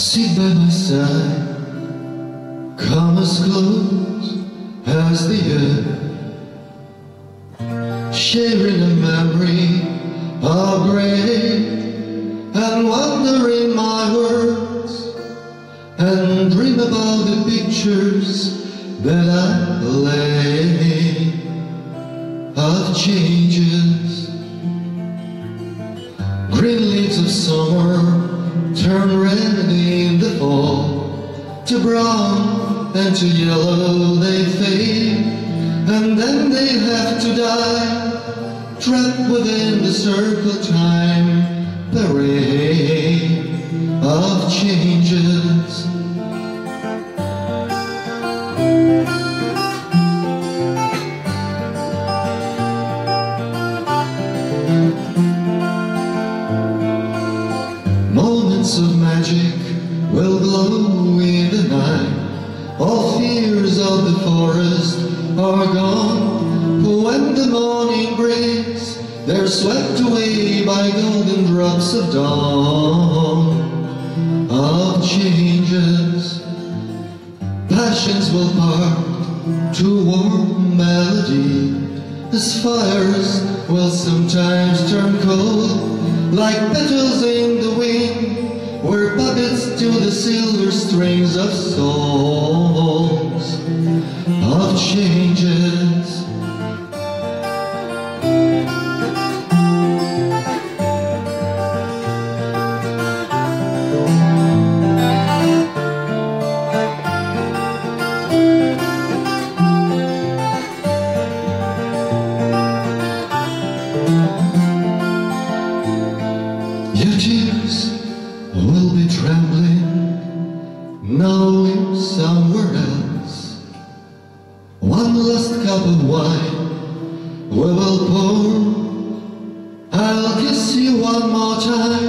Sit by my side, come as close as the earth, sharing a memory of great and wondering my words, and dream about the pictures that I lay of changes, green leaves of summer turn red in the fall. To brown and to yellow they fade, and then they have to die, trapped within the circle time the parade of changes. Of magic will glow in the night. All fears of the forest are gone. When the morning breaks, they're swept away by golden drops of dawn. Of changes, passions will part to warm melody. As fires will sometimes turn cold, like petals in the wind, were puppets to the silver strings of souls, of changes. You choose will be trembling, knowing somewhere else. One last cup of wine we will pour. I'll kiss you one more time.